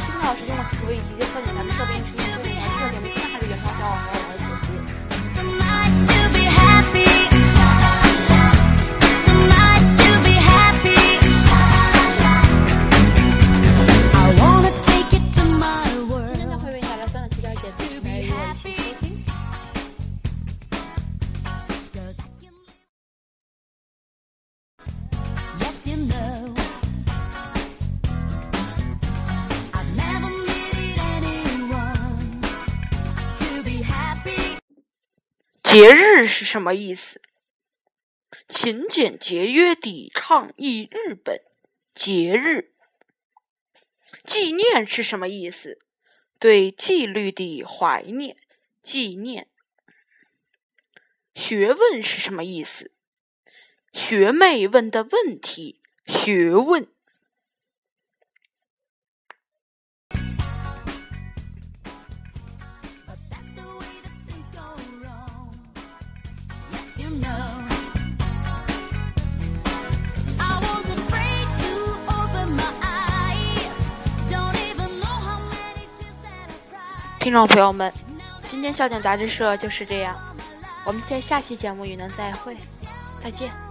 今天老师用的可以直接测检咱们设备应区域修检材质的节目现还是原装小网节日是什么意思？勤俭节约抵倡议日本节日。纪念是什么意思？对纪律的怀念，纪念。学问是什么意思？学妹问的问题，学问。听众朋友们，今天笑点杂志社就是这样，我们在下期节目与您再会，再见。